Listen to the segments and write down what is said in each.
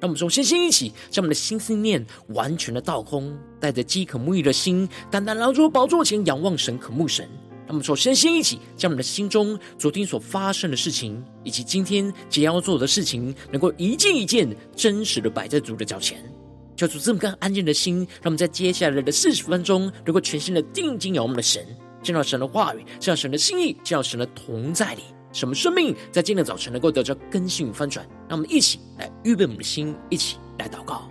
让我们从身心一起，将我们的心思念完全的倒空，带着饥渴沐浴的心，单单来到宝座前仰望神、渴慕神。让我们从身心一起，将我们的心中昨天所发生的事情，以及今天将要做的事情，能够一件一件真实的摆在主的脚前。求主这么个安静的心，让我们在接下来的四十分钟，能够全心的定睛仰望我们的神，见到神的话语，见到神的心意，见到神的同在里。什么生命在今天早晨能够得着更新与翻转？让我们一起来预备我们的心，一起来祷告。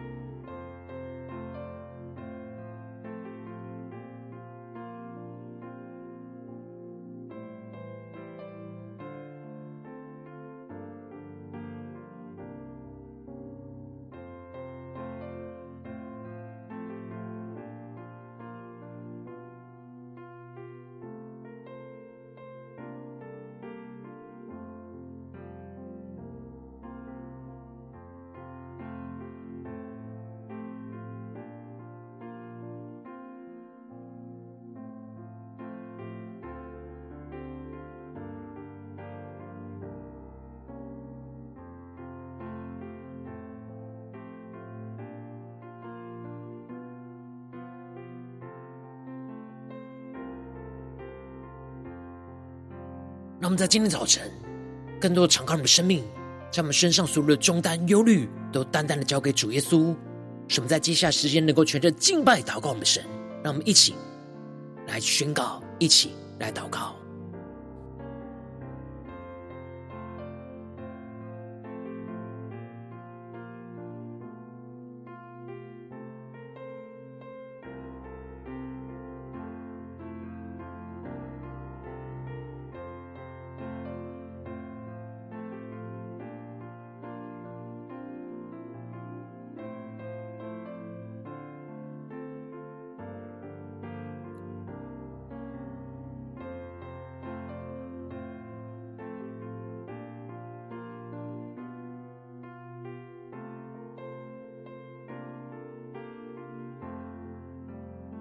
让我们在今天早晨，更多的敞开我们的生命，将我们身上所有的重担、忧虑，都单单的交给主耶稣。使我们在接下来时间能够全着敬拜、祷告我们的神。让我们一起来宣告，一起来祷告。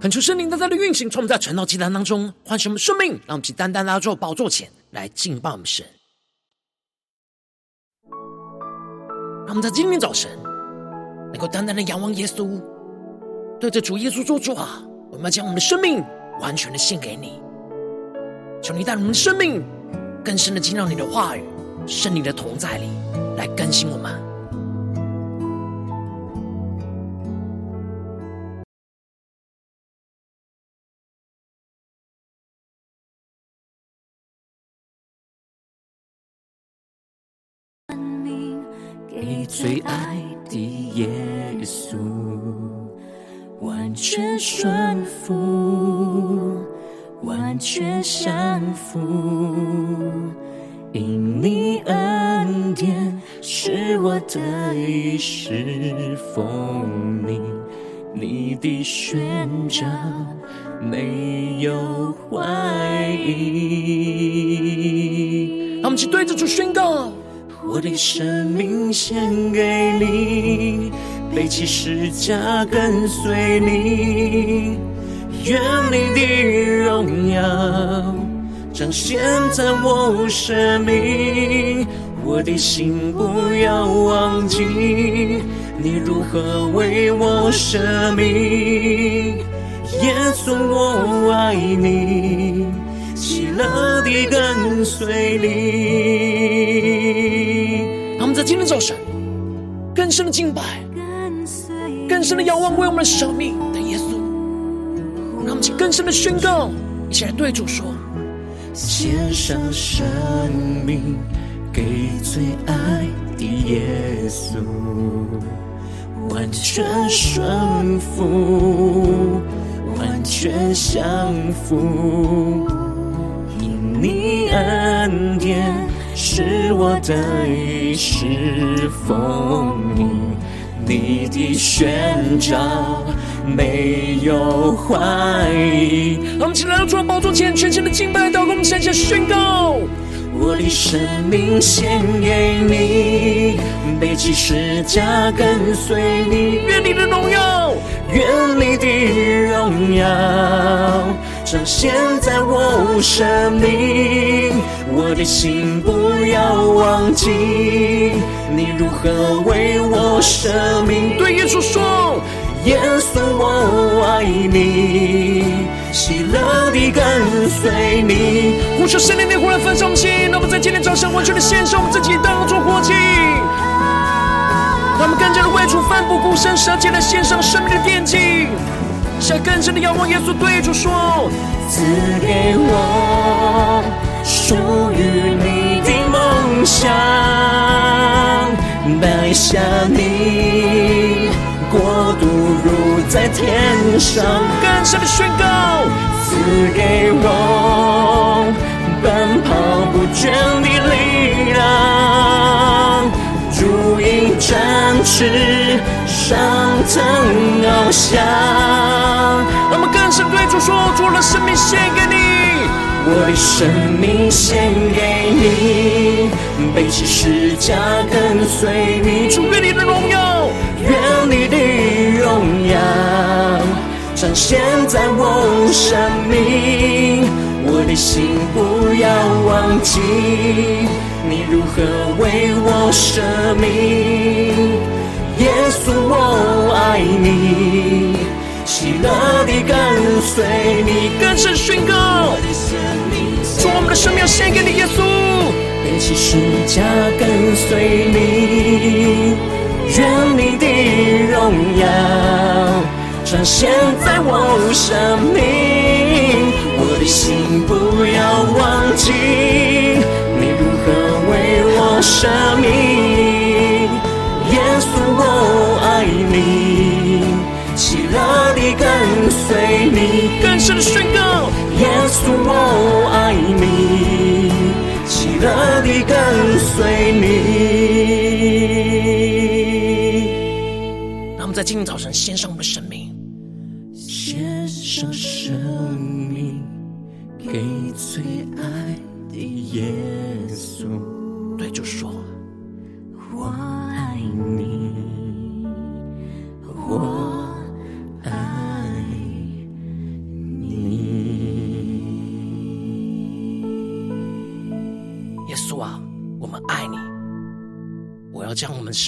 恳求圣灵在这里运行，从我们在晨祷祭坛当中唤醒我们生命，让我们去单单拉住宝座前来敬拜我们神。让我们在今天早晨能够单单的仰望耶稣，对着主耶稣说：“主啊，我们要将我们的生命完全的献给你。求你带我们的生命更深的进入你的话语、圣灵的同在里，来更新我们。”全降服，因你恩典是我得以侍奉你，你的宣召没有怀疑。让我们一起对着主宣告。我的生命献给你，背起十架跟随你，愿你的荣耀彰显在我生命。我的心不要忘记，你如何为我舍命。耶稣，我爱你，喜乐地跟随你。在今天早晨，更深的敬拜，更深的仰望，为我们的生命，们去更深的宣告，一起来对主说：献上生命给最爱的耶稣，完全顺服，完全降服，因你恩典。是我得以侍奉你，你的宣召没有怀疑。我们起来到主的宝座前，全心的敬拜祷告，我们向下宣告。我的生命献给你，背起十架跟随你，愿你的荣耀，愿你的荣耀彰显在我生命。我的心不要忘记，你如何为我舍命。对耶稣说。耶稣，我爱你，喜乐地跟随你。呼求圣灵的火来焚烧我们心，那么在今天早上完全的献上我们自己，当作活祭。让我们更加的为主奋不顾身，舍弃了献上生命的奠祭，向更深的仰望耶稣，对主说：赐给我属于你梦想，带下你。国度如在天上，更深的宣告，赐给我奔跑不倦的力量，如鹰展翅上腾翱翔。我们更深对主说，主的生命献给你，我的生命献给你，背起十架跟随你，主愿你的荣耀。愿你的荣耀彰显在我生命，我的心不要忘记，你如何为我舍命。耶稣，我爱你，喜乐地跟随你，更深宣告，从我们的生命献给你，耶稣，背起十架跟随你。愿你的荣耀彰显在我生命，我的心不要忘记，你如何为我舍你，更深的宣告。耶稣，我爱你，喜乐地跟随你。在今天早晨，献上我们的生，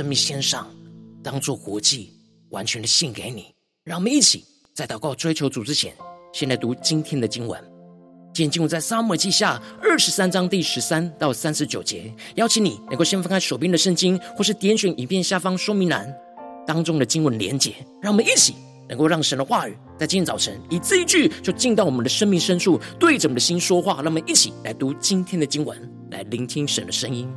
生命献上，当做活祭。完全的献给你，让我们一起在祷告追求主之前，先来读今天的经文。今天经文在撒母记下二十三章第十三到三十九节。邀请你能够先翻开手边的圣经，或是点选影片下方说明栏当中的经文连结，让我们一起能够让神的话语在今天早晨一字一句就进到我们的生命深处，对着我们的心说话。让我们一起来读今天的经文，来聆听神的声音。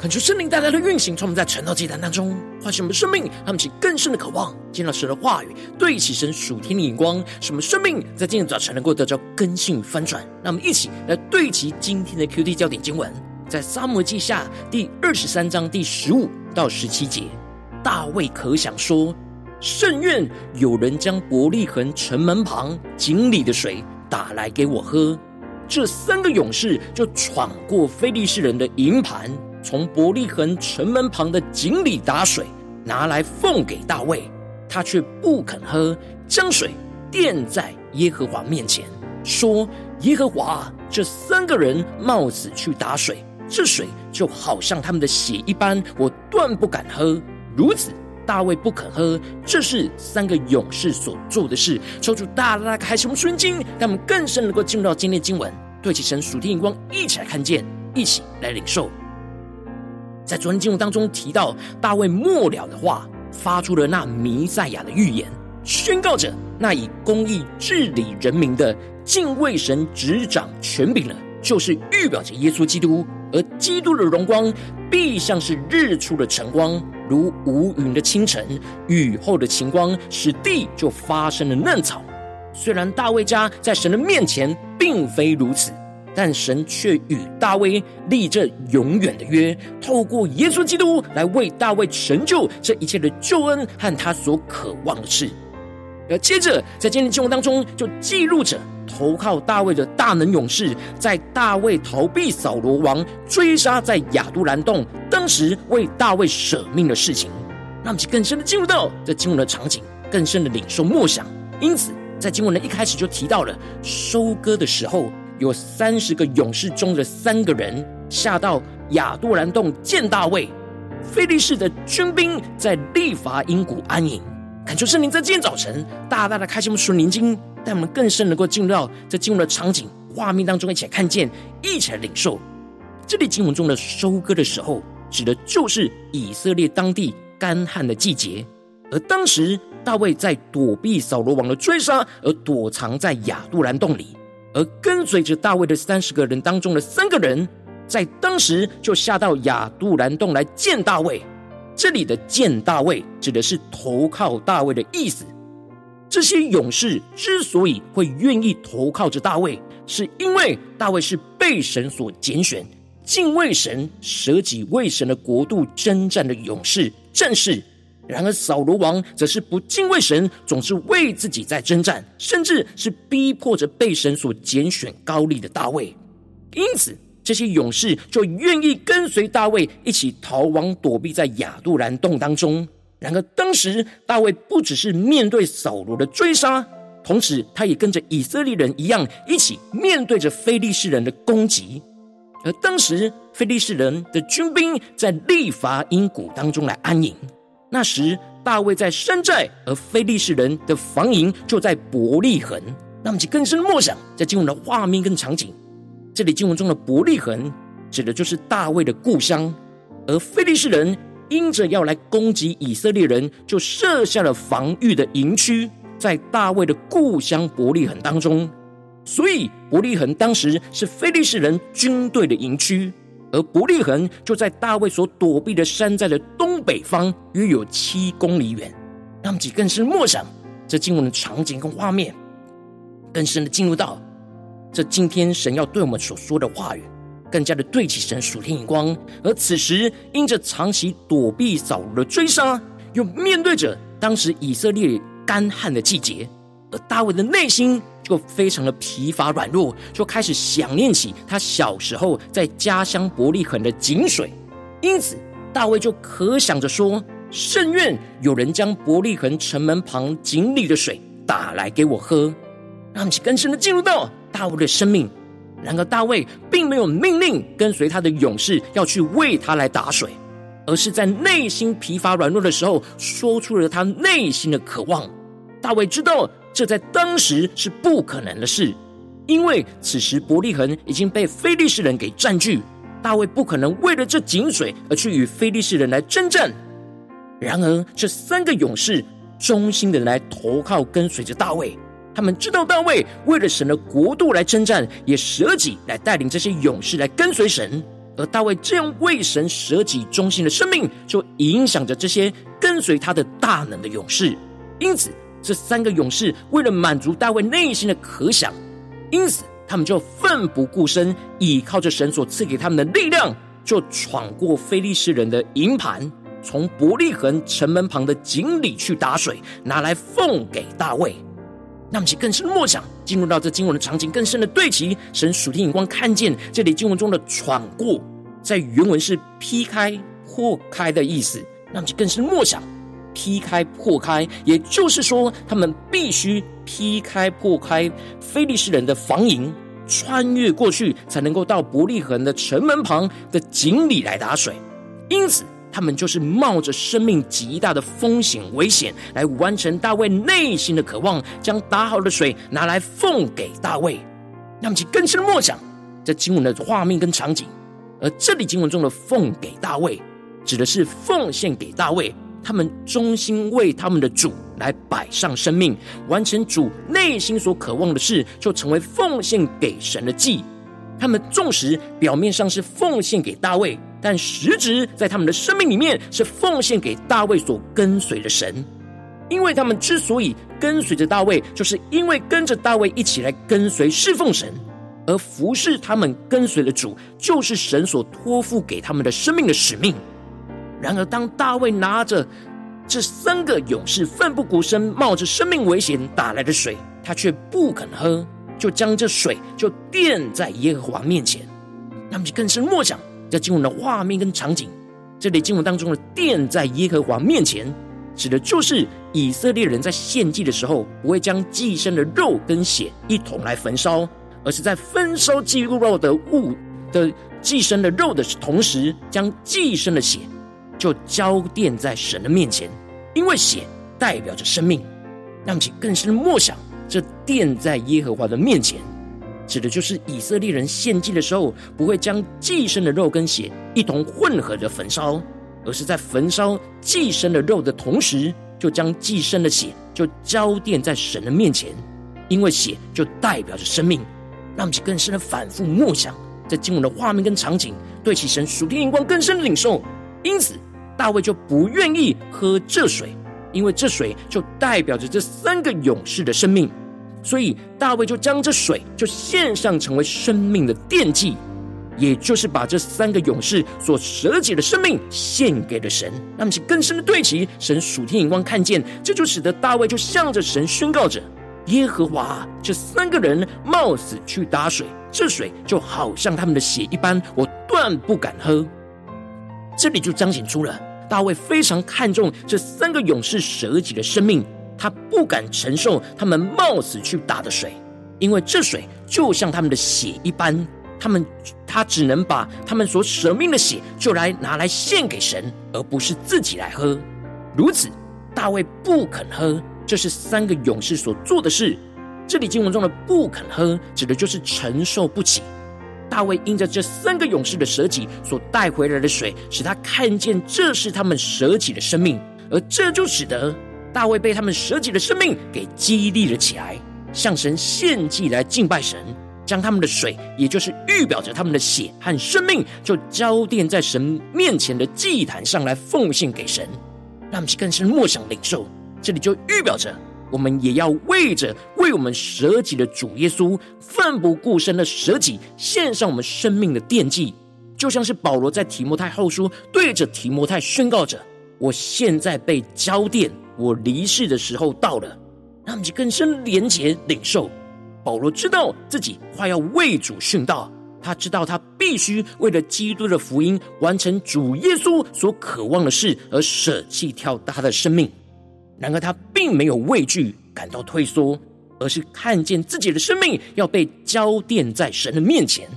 恳求圣灵带来的运行，从我们在晨祷祭坛当中唤醒我们生命，让我们起更深的渴望，见到神的话语，对齐神属天的眼光，使我们生命在今天早晨能够得到更新与翻转。让我们一起来对齐今天的 QT 焦点经文，在撒母耳记下第二十三章第十五到十七节。大卫可想说：甚愿有人将伯利恒城门旁井里的水打来给我喝。这三个勇士就闯过非利士人的营盘。从伯利恒城门旁的井里打水，拿来奉给大卫，他却不肯喝，将水奠在耶和华面前，说：“耶和华，这三个人冒死去打水，这水就好像他们的血一般，我断不敢喝。”如此，大卫不肯喝，这是三个勇士所做的事。抽出大大开什么圣经，让我们更深能够进入到今天的经文，对齐神属天眼光，一起来看见，一起来领受。在昨天经文当中提到，大卫末了的话，发出了那弥赛亚的预言，宣告着那以公义治理人民的敬畏神执掌权柄了，就是预表着耶稣基督，而基督的荣光必像是日出的晨光，如无云的清晨，雨后的晴光，使地就发生了嫩草。虽然大卫家在神的面前并非如此。但神却与大卫立这永远的约，透过耶稣基督来为大卫成就这一切的救恩和他所渴望的事。而接着在今天经文当中，就记录着投靠大卫的大能勇士，在大卫逃避扫罗王追杀在亚杜兰洞，当时为大卫舍命的事情。让我们更深的进入到这经文的场景，更深的领受默想。因此，在经文的一开始就提到了收割的时候。有三十个勇士中的三个人下到亚杜兰洞见大卫，非利士的军兵在利乏音谷安营。恳求圣灵在今天早晨大大的开启我们属灵经，带我们更深能够进入到这经文的场景画面当中，一起来看见，一起来领受。这里经文中的收割的时候，指的就是以色列当地干旱的季节，而当时大卫在躲避扫罗王的追杀，而躲藏在亚杜兰洞里。而跟随着大卫的三十个人当中的三个人，在当时就下到亚杜兰洞来见大卫。这里的见大卫指的是投靠大卫的意思。这些勇士之所以会愿意投靠着大卫，是因为大卫是被神所拣选、敬畏神、舍己为神的国度征战的勇士战士。然而扫罗王则是不敬畏神，总是为自己在征战，甚至是逼迫着被神所拣选高丽的大卫。因此，这些勇士就愿意跟随大卫一起逃亡，躲避在亚杜兰洞当中。然而，当时大卫不只是面对扫罗的追杀，同时他也跟着以色列人一样，一起面对着非利士人的攻击。而当时非利士人的军兵在利乏音谷当中来安营。那时，大卫在山寨，而非利士人的防营就在伯利恒。那么，就更深默想，在经文的画面跟场景，这里经文中的伯利恒指的就是大卫的故乡，而非利士人因着要来攻击以色列人，就设下了防御的营区，在大卫的故乡伯利恒当中。所以，伯利恒当时是非利士人军队的营区。而伯利恒就在大卫所躲避的山寨的东北方，约有七公里远。让我们更深默想这经文的场景跟画面，更深的进入到这今天神要对我们所说的话语，更加的对起神属天眼光。而此时，因着长期躲避扫罗的追杀，又面对着当时以色列干旱的季节。而大卫的内心就非常的疲乏软弱，就开始想念起他小时候在家乡伯利恒的井水，因此大卫就可想着说：甚愿有人将伯利恒城门旁井里的水打来给我喝。让其更深的进入到大卫的生命。然而大卫并没有命令跟随他的勇士要去为他来打水，而是在内心疲乏软弱的时候，说出了他内心的渴望。大卫知道。这在当时是不可能的事，因为此时伯利恒已经被非利士人给占据，大卫不可能为了这井水而去与非利士人来征战。然而，这三个勇士忠心的来投靠跟随着大卫，他们知道大卫为了神的国度来征战，也舍己来带领这些勇士来跟随神。而大卫这样为神舍己忠心的生命，就影响着这些跟随他的大能的勇士。因此，这三个勇士为了满足大卫内心的渴想，因此他们就奋不顾身，倚靠着神所赐给他们的力量，就闯过非利士人的营盘，从伯利恒城门旁的井里去打水，拿来奉给大卫。那么，其更深默想，进入到这经文的场景，更深的对齐神属天眼光，看见这里经文中的闯过，在原文是劈开、破开的意思。那么，其更深默想，劈开、破开，也就是说，他们必须劈开、破开非利士人的防营，穿越过去，才能够到伯利恒的城门旁的井里来打水。因此。他们就是冒着生命极大的风险危险，来完成大卫内心的渴望，将打好的水拿来奉给大卫。那么，其更深的默想这经文的画面跟场景。而这里经文中的“奉给大卫”，指的是奉献给大卫，他们忠心为他们的主来摆上生命，完成主内心所渴望的事，就成为奉献给神的祭。他们纵使表面上是奉献给大卫。但实质在他们的生命里面是奉献给大卫所跟随的神，因为他们之所以跟随着大卫，就是因为跟着大卫一起来跟随侍奉神，而服侍他们跟随的主，就是神所托付给他们的生命的使命。然而，当大卫拿着这三个勇士奋不顾身、冒着生命危险打来的水，他却不肯喝，就将这水就奠在耶和华面前，那么就更深默想。在经文的画面跟场景，这里经文当中的奠在耶和华面前，指的就是以色列人在献祭的时候，不会将祭牲的肉跟血一同来焚烧，而是在焚烧祭肉的物的祭牲的肉的同时，将祭牲的血就交奠在神的面前，因为血代表着生命。让其更深的默想，这奠在耶和华的面前。指的就是以色列人献祭的时候，不会将祭牲的肉跟血一同混合着焚烧，而是在焚烧祭牲的肉的同时，就将祭牲的血就交奠在神的面前，因为血就代表着生命。让我们更深的反复默想，在经文的画面跟场景，对其神属天眼光更深的领受。因此，大卫就不愿意喝这水，因为这水就代表着这三个勇士的生命。所以大卫就将这水就献上，成为生命的奠祭，也就是把这三个勇士所舍己的生命献给了神。那么，其更深的对齐，神属天眼光看见，这就使得大卫就向着神宣告着：耶和华，这三个人冒死去打水，这水就好像他们的血一般，我断不敢喝。这里就彰显出了大卫非常看重这三个勇士舍己的生命。他不敢承受他们冒死去打的水，因为这水就像他们的血一般。他们他只能把他们所舍命的血就来拿来献给神，而不是自己来喝。如此，大卫不肯喝，这是三个勇士所做的事。这里经文中的“不肯喝”指的就是承受不起。大卫因着这三个勇士的舍己所带回来的水，使他看见这是他们舍己的生命，而这就使得。大卫被他们舍己的生命给激励了起来，向神献祭来敬拜神，将他们的水，也就是预表着他们的血和生命，就交奠在神面前的祭坛上来奉献给神。让我们更深默想领受，这里就预表着我们也要为着为我们舍己的主耶稣奋不顾身的舍己，献上我们生命的奠祭，就像是保罗在提摩太后书对着提摩太宣告着：“我现在被交奠。”我离世的时候到了，让我们更深连结领受。保罗知道自己快要为主殉道，他知道他必须为了基督的福音完成主耶稣所渴望的事而舍弃掉他的生命。然而他并没有畏惧，感到退缩，而是看见自己的生命要被交奠在神的面前，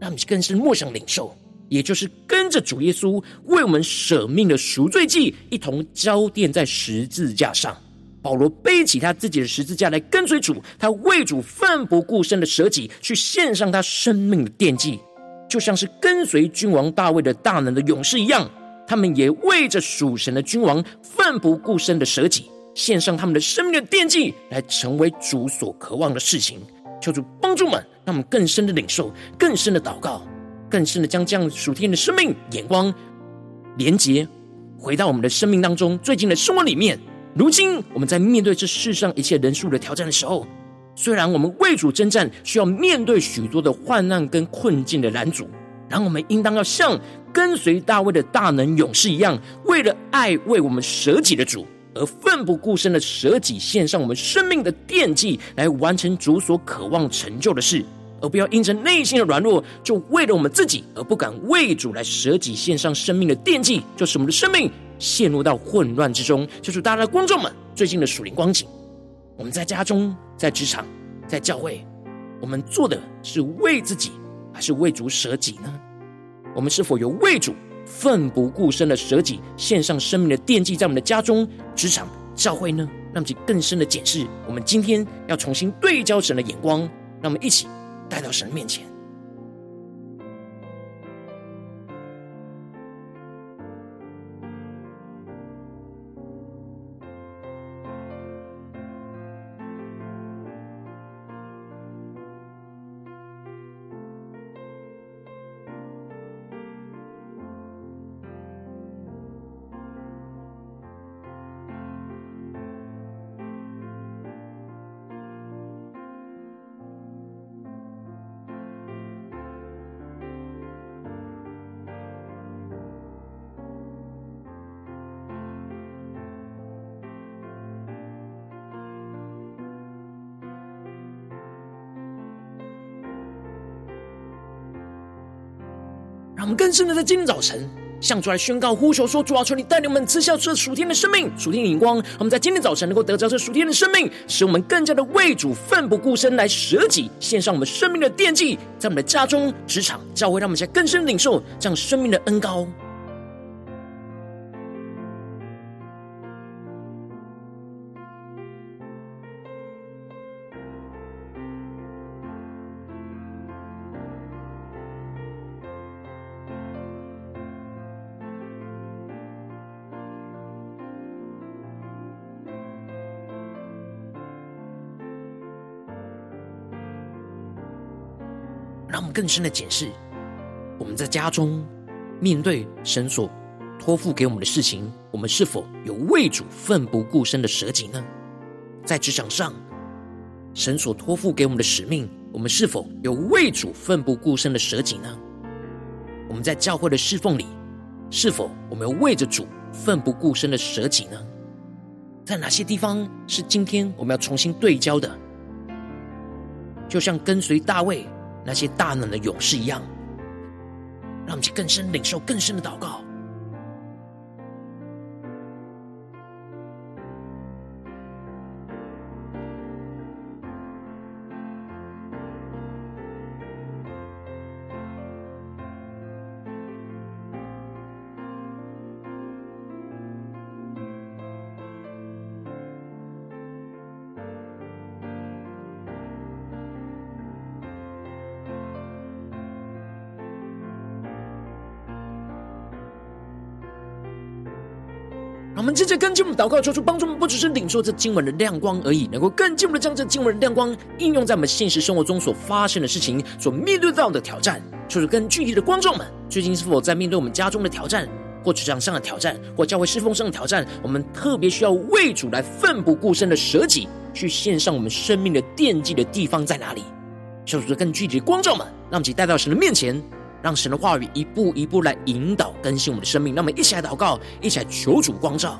让我们更深默想领受。也就是跟着主耶稣为我们舍命的赎罪祭一同交奠在十字架上。保罗背起他自己的十字架来跟随主，他为主奋不顾身的舍己，去献上他生命的奠祭，就像是跟随君王大卫的大能的勇士一样。他们也为着属神的君王奋不顾身的舍己，献上他们的生命的奠祭，来成为主所渴望的事情。求主帮助们，让我们更深的领受，更深的祷告。更深的将这样属天的生命眼光连接回到我们的生命当中，最近的生活里面。如今我们在面对这世上一切人数的挑战的时候，虽然我们为主征战，需要面对许多的患难跟困境的拦阻，然后我们应当要像跟随大卫的大能勇士一样，为了爱为我们舍己的主而奋不顾身的舍己，献上我们生命的奠祭，来完成主所渴望成就的事。而不要因着内心的软弱，就为了我们自己而不敢为主来舍己献上生命的奠祭，就使我们的生命陷入到混乱之中。就是大家的观众们，最近的属灵光景，我们在家中、在职场、在教会，我们做的是为自己，还是为主舍己呢？我们是否有为主奋不顾身的舍己，献上生命的惦记，在我们的家中、职场、教会呢？让我们更深的检视，我们今天要重新对焦神的眼光，让我们一起。带到神面前。我们更深的在今天早晨向主来宣告呼求说：主啊，求你带领我们吃下这属天的生命、属天的荧光。我们在今天早晨能够得着这属天的生命，使我们更加的为主奋不顾身来舍己，献上我们生命的惦记，在我们的家中、职场、教会，让我们在更深领受这样生命的恩高。更深的检视，我们在家中面对神所托付给我们的事情，我们是否有为主奋不顾身的舍己呢？在职场上，神所托付给我们的使命，我们是否有为主奋不顾身的舍己呢？我们在教会的侍奉里，是否我们有为着主奋不顾身的舍己呢？在哪些地方是今天我们要重新对焦的？就像跟随大卫。那些大能的勇士一样，让我们去更深领受更深的祷告。祷告，求主帮助我们，不只是领受这经文的亮光而已，能够更进一步的将这经文的亮光应用在我们现实生活中所发生的事情、所面对到的挑战。求主更具体的观众们，最近是否在面对我们家中的挑战，或职场上的挑战，或教会侍奉上的挑战？我们特别需要为主来奋不顾身的舍己，去献上我们生命的奠祭的地方在哪里？求主更具体的观众们，让我们一起带到神的面前。让神的话语一步一步来引导更新我们的生命，让我们一起来祷告，一起来求主光照。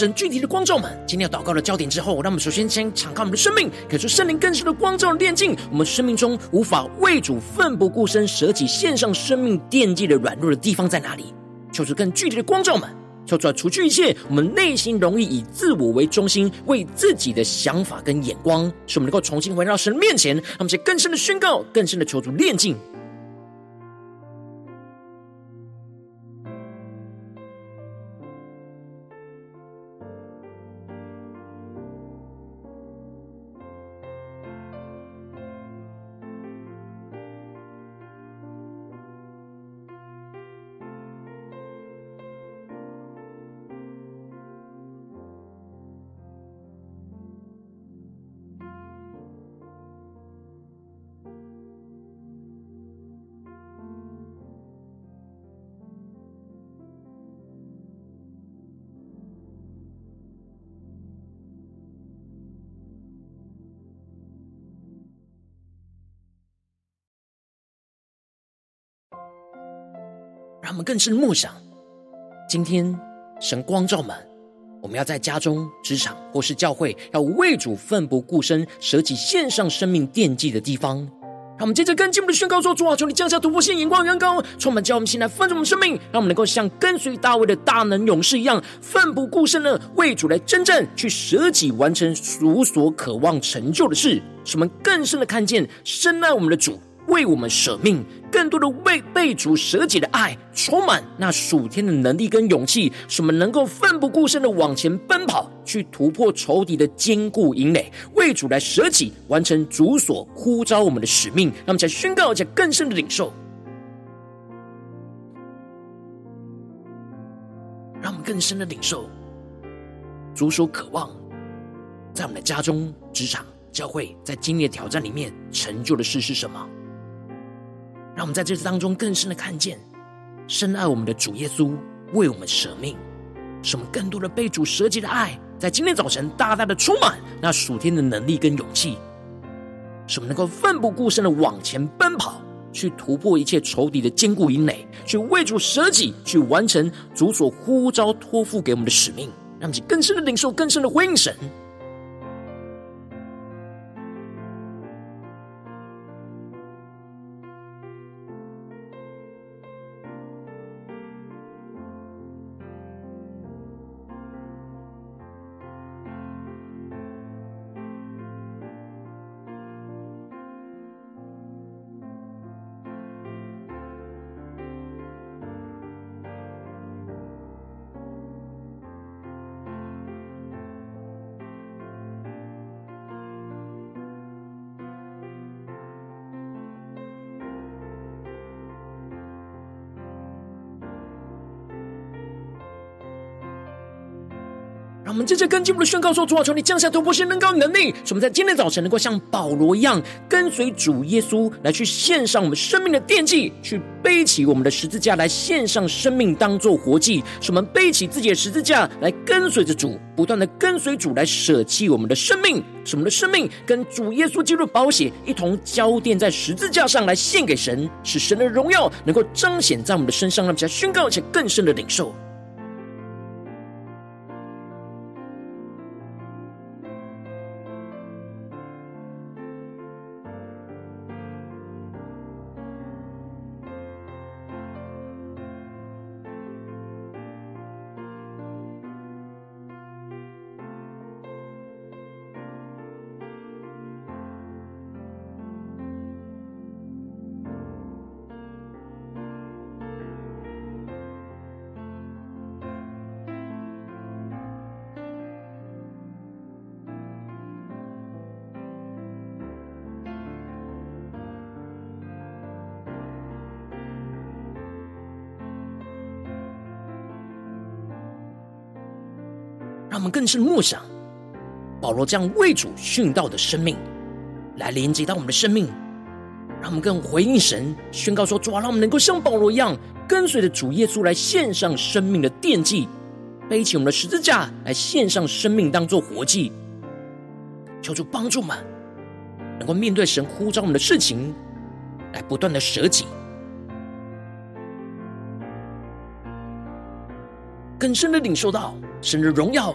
神具体的光照们，今天要祷告的焦点之后，让我们首先先敞开我们的生命，给出圣灵更深的光照的炼净我们生命中无法为主奋不顾身舍己献上生命惦记的软弱的地方在哪里？求出更具体的光照们，求主来除去一切我们内心容易以自我为中心、为自己的想法跟眼光，使我们能够重新回到神面前，让我们更深的宣告、更深的求主炼净。们更深默想，今天神光照们，我们要在家中、职场或是教会，要为主奋不顾身、舍己献上生命奠基的地方。让我们接着跟进我们的宣告说：主啊，求你降下突破性眼光、眼光，充满叫我们心来丰盛我们生命，让我们能够像跟随大卫的大能勇士一样，奋不顾身的为主来真正，去舍己完成主所渴望成就的事，使我们更深的看见深爱我们的主。为我们舍命，更多的为被主舍己的爱，充满那属天的能力跟勇气，使我们能够奋不顾身的往前奔跑，去突破仇敌的坚固营垒，为主来舍己，完成主所呼召我们的使命。让我们再宣告，再更深的领受，让我们更深的领受主所渴望在我们的家中、职场、教会，在今年的挑战里面成就的事是什么？让我们在这次当中更深的看见，深爱我们的主耶稣为我们舍命，使我们更多的被主舍己的爱，在今天早晨大大的充满那属天的能力跟勇气，使我们能够奋不顾身的往前奔跑，去突破一切仇敌的坚固营垒，去为主舍己，去完成主所呼召托付给我们的使命，让我们更深的领受，更深的回应神。我们接着跟进我的宣告说：主啊，求你降下突破性、能高能力，使我们在今天早晨能够像保罗一样，跟随主耶稣来去献上我们生命的奠祭，去背起我们的十字架来献上生命，当做活祭。使我们背起自己的十字架来跟随着主，不断的跟随主来舍弃我们的生命，使我们的生命跟主耶稣基督的宝血一同交奠在十字架上来献给神，使神的荣耀能够彰显在我们的身上，让我们宣告且更深的领受。更深默想保罗这样为主殉道的生命，来连接到我们的生命，让我们更回应神，宣告说：主啊，让我们能够像保罗一样，跟随着主耶稣来献上生命的奠祭，背起我们的十字架来献上生命，当做活祭。求主帮助我们，能够面对神呼召我们的事情，来不断的舍己。更深的领受到神的荣耀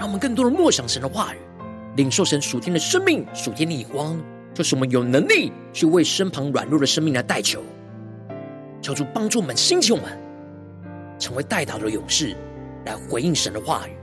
让我们更多的默想神的话语，领受神属天的生命、属天的眼光，就是我们有能力去为身旁软弱的生命来代求，求主帮助我们、兴起我们，成为代祷的勇士，来回应神的话语。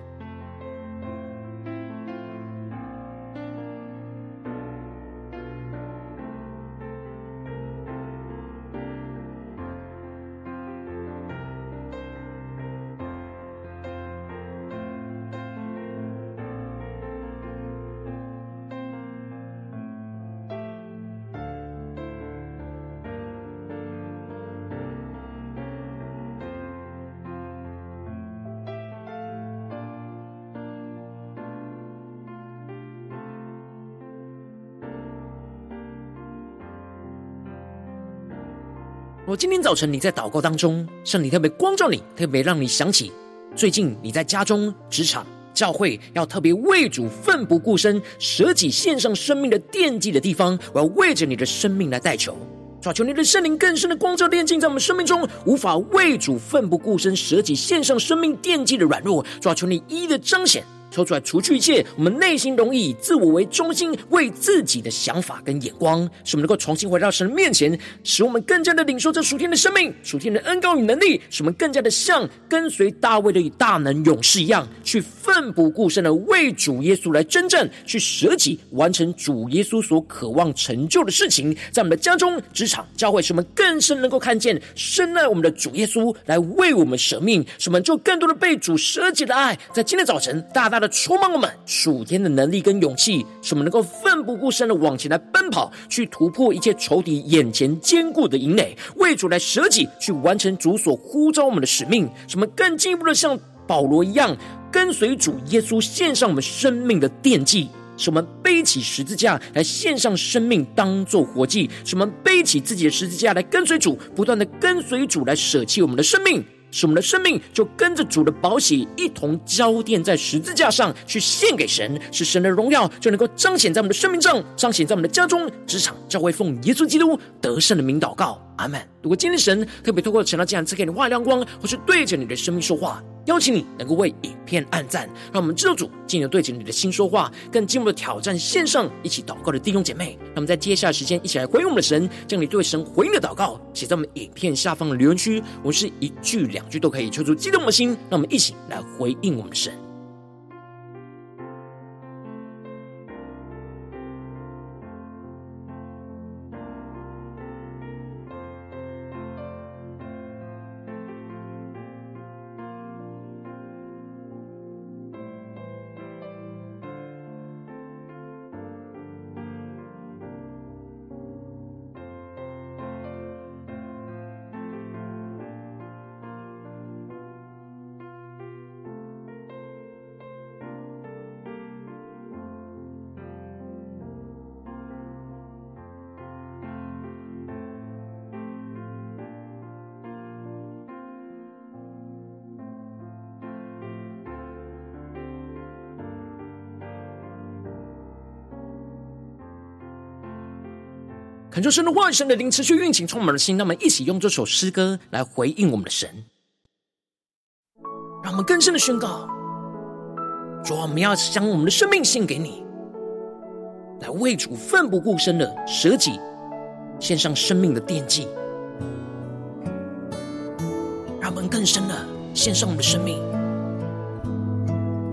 今天早晨你在祷告当中，圣灵特别光照你，特别让你想起最近你在家中、职场、教会要特别为主奋不顾身、舍己献上生命的奠祭的地方，我要为着你的生命来代求，抓求你的圣灵更深的光照炼净在我们生命中无法为主奋不顾身、舍己献上生命奠祭的软弱，抓求你一一的彰显。抽出来，除去一切我们内心容易以自我为中心、为自己的想法跟眼光，使我们能够重新回到神的面前，使我们更加的领受这属天的生命、属天的恩膏与能力，使我们更加的像跟随大卫的大能勇士一样，去奋不顾身的为主耶稣来征战，去舍己完成主耶稣所渴望成就的事情，在我们的家中、职场、教会，使我们更深能够看见深爱我们的主耶稣来为我们舍命，使我们就更多的被主舍己的爱，在今天早晨大大他的。充满我们属天的能力跟勇气，使我们能够奋不顾身的往前来奔跑，去突破一切仇敌眼前坚固的营垒，为主来舍己，去完成主所呼召我们的使命。使我们更进一步的像保罗一样，跟随主耶稣献上我们生命的奠祭，使我们背起十字架来献上生命，当做活祭；使我们背起自己的十字架来跟随主，不断的跟随主来舍弃我们的生命。使我们的生命就跟着主的宝血一同交奠在十字架上，去献给神，使神的荣耀就能够彰显在我们的生命上，彰显在我们的家中、职场、教会，奉耶稣基督得胜的名祷告，阿门。如果今天神特别透过神的这样赐给你话亮光，或是对着你的生命说话，邀请你能够为影片按赞，让我们知道主进而对着你的心说话，更进一步挑战线上一起祷告的弟兄姐妹。那么在接下来时间，一起来回应我们的神，将你对神回应的祷告写在我们影片下方的留言区，我们是一句两句都可以，求主激动的心，让我们一起来回应我们的神。恳求神的话语、神的灵持续运行，充满了心。让我们一起用这首诗歌来回应我们的神，让我们更深的宣告：主，我们要将我们的生命献给你，来为主奋不顾身的舍己，献上生命的奠祭。让我们更深的献上我们的生命，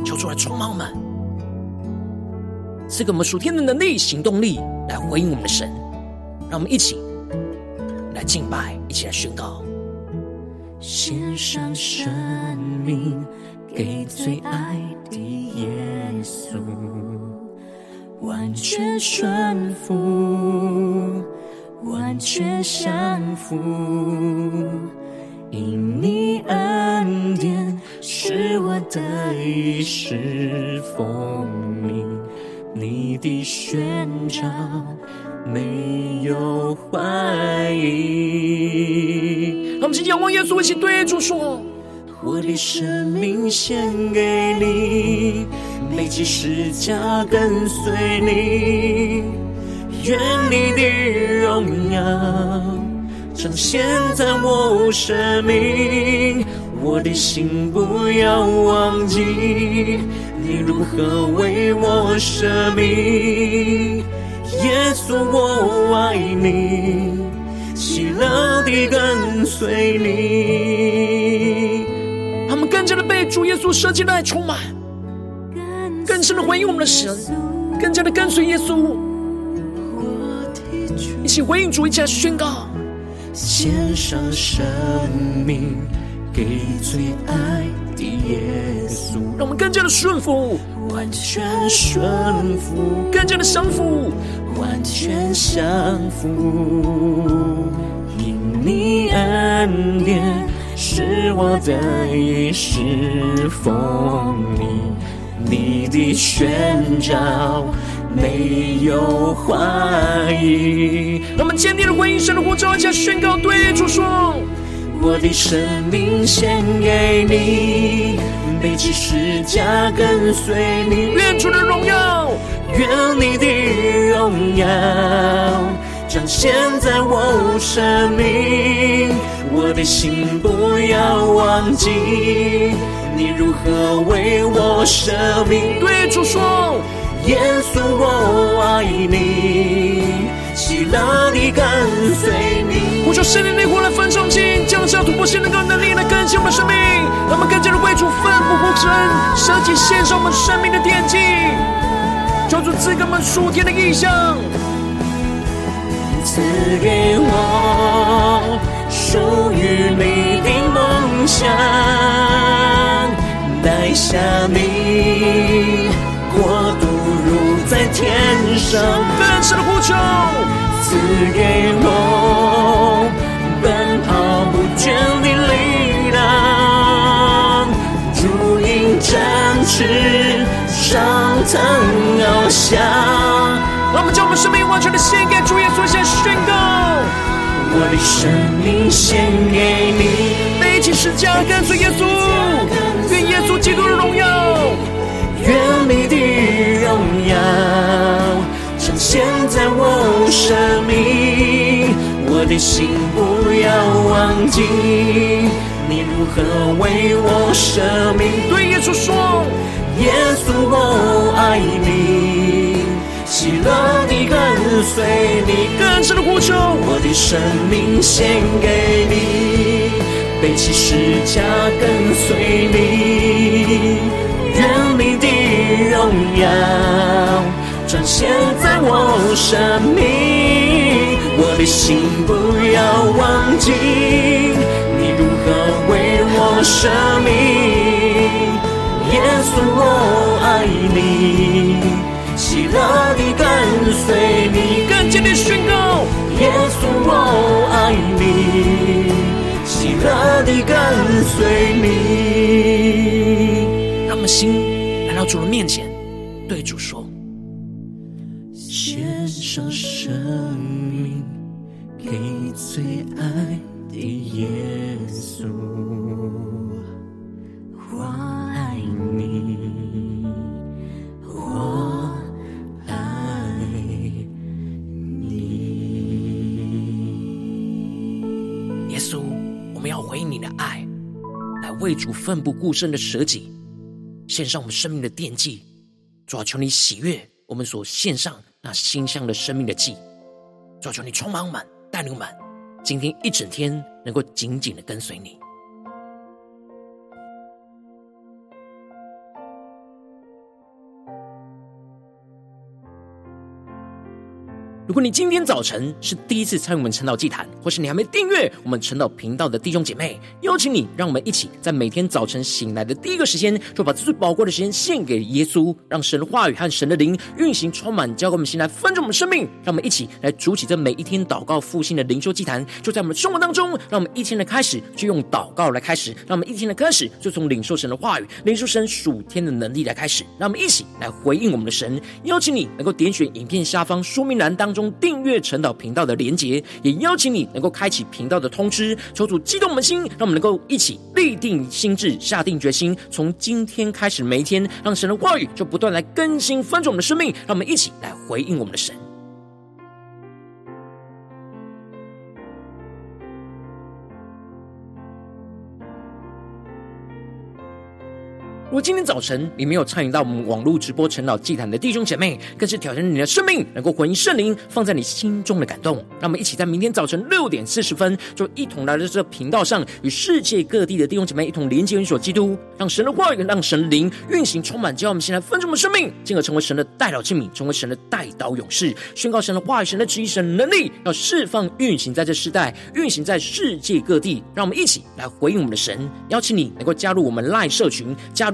求主来充满我们，赐给我们属天的能力、行动力，来回应我们的神。让我们一起来敬拜，一起来宣告。献上生命给最爱的耶稣，完全顺服，完全降服。因你恩典使我得以侍奉你，你的宣召没有怀疑。让我们一起仰望耶稣，一起对主说：我的生命献给你，背起十架跟随你，愿你的荣耀。彰显在我生命，我的心不要忘记你如何为我舍命。耶稣，我爱你，喜乐地跟随你。他们更加的被主耶稣设计的爱充满，更深的回应我们的神，更加的跟随耶稣，一起回应主，一起来宣告。献上生命给最爱的耶稣，让我们更加的顺服，完全顺服，更加的降服，完全降服。因你恩典是我的一世风你，你的宣召。没有怀疑，让我们坚定的回应神的呼召，加宣告对主说：我的生命献给你，背起十架跟随你，愿主的荣耀，愿你的荣耀彰显在我生命，我的心不要忘记你如何为我舍命，对主说。耶稣，我爱你，喜乐地跟随你。呼求圣灵的火来焚烧心，降下突破性能够能力来更新我们生命，让我们更加的为主奋不顾身，舍己献上我们生命的奠祭。求主赐给我们属天的异象，赐给我属于你的梦想，带下你国度。在天上，更深的呼求，赐给我是，上腾翱翔。让我们将我们生命完全的献给主耶稣，先宣告：我的生命献给你，背起十架跟随耶稣，愿耶稣基督的荣耀。愿你的荣耀彰显在我生命，我的心不要忘记你如何为我舍命。对耶稣说，耶稣我爱你，喜乐你跟随你。更深的呼求，我的生命献给你，背起十架跟随你。愿你的荣耀彰显在我生命，我的心不要忘记生命。耶稣，我爱你，喜乐地跟随你。更坚定宣告：耶稣，我爱你，喜乐地跟随你。心来到主的面前，对主说：献上生命给最爱的耶为主奋不顾身的舍己。献上我们生命的奠祭，主啊，求你喜悦我们所献上那馨香的生命的祭。主啊，求你充满满，带领满，今天一整天能够紧紧的跟随你。如果你今天早晨是第一次参与我们晨祷祭坛，或是你还没订阅我们晨祷频道的弟兄姐妹，邀请你，让我们一起在每天早晨醒来的第一个时间，就把最宝贵的时间献给耶稣，让神的话语和神的灵运行充满，交给我们心来分盛我们生命。让我们一起来筑起这每一天祷告复兴的灵修祭坛，就在我们生活当中。让我们一天的开始就用祷告来开始，让我们一天的开始就从领受神的话语、领受神属天的能力来开始。让我们一起来回应我们的神。邀请你能够点选影片下方说明栏当中订阅陈祷频道的连结，也邀请你能够开启频道的通知，求主激动我们心，让我们能够一起立定心智，下定决心，从今天开始每一天，让神的话语就不断来更新翻转我们的生命，让我们一起来回应我们的神。如果今天早晨你没有参与到我们网络直播晨祷祭坛的弟兄姐妹，更是挑战你的生命，能够回应圣灵放在你心中的感动。让我们一起在明天早晨六点四十分，就一同来到这个频道上，与世界各地的弟兄姐妹一同连接、运所基督，让神的话语、让神灵运行充满，叫我们现在分盛我们生命，进而成为神的代祷器皿，成为神的代祷勇士，宣告神的话语、神的旨意、神的能力，要释放、运行在这世代，运行在世界各地。让我们一起来回应我们的神，邀请你能够加入我们 LINE 社群，加入。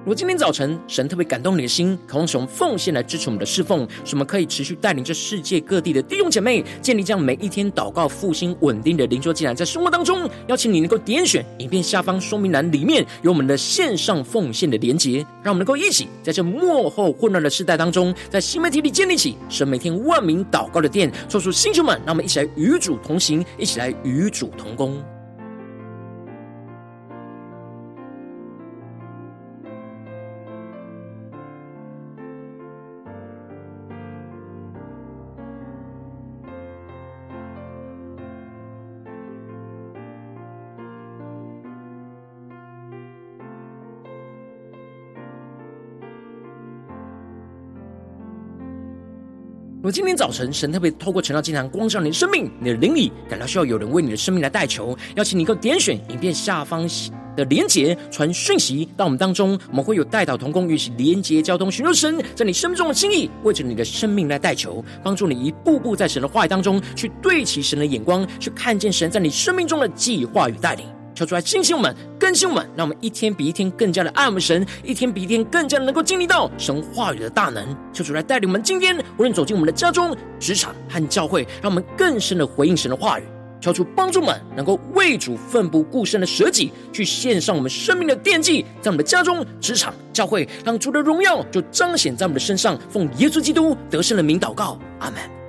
如果今天早晨神特别感动你的心，渴望使用奉献来支持我们的侍奉，使我们可以持续带领着世界各地的弟兄姐妹建立这样每一天祷告复兴稳定的灵修祭坛，在生活当中，邀请你能够点选影片下方说明栏里面有我们的线上奉献的连结，让我们能够一起在这末后混乱的时代当中，在新媒体里建立起神每天万名祷告的殿，说出星球们，让我们一起来与主同行，一起来与主同工。今天早晨神特别透过晨祷祭坛光照你的生命，你的灵里感到需要有人为你的生命来代求，邀请你够点选影片下方的连结，传讯息到我们当中，我们会有代祷同工与其连接交通，寻求神在你生命中的心意，为着你的生命来代求，帮助你一步步在神的话语当中去对齐神的眼光，去看见神在你生命中的计划与带领。求主来兴起我们，更新我们，让我们一天比一天更加的爱我们神，一天比一天更加的能够经历到神话语的大能。求主来带领我们，今天无论走进我们的家中、职场和教会，让我们更深的回应神的话语。求主帮助们，能够为主奋不顾身的舍己，去献上我们生命的奠祭，在我们的家中、职场、教会，让主的荣耀就彰显在我们的身上。奉耶稣基督得胜的名祷告，阿门。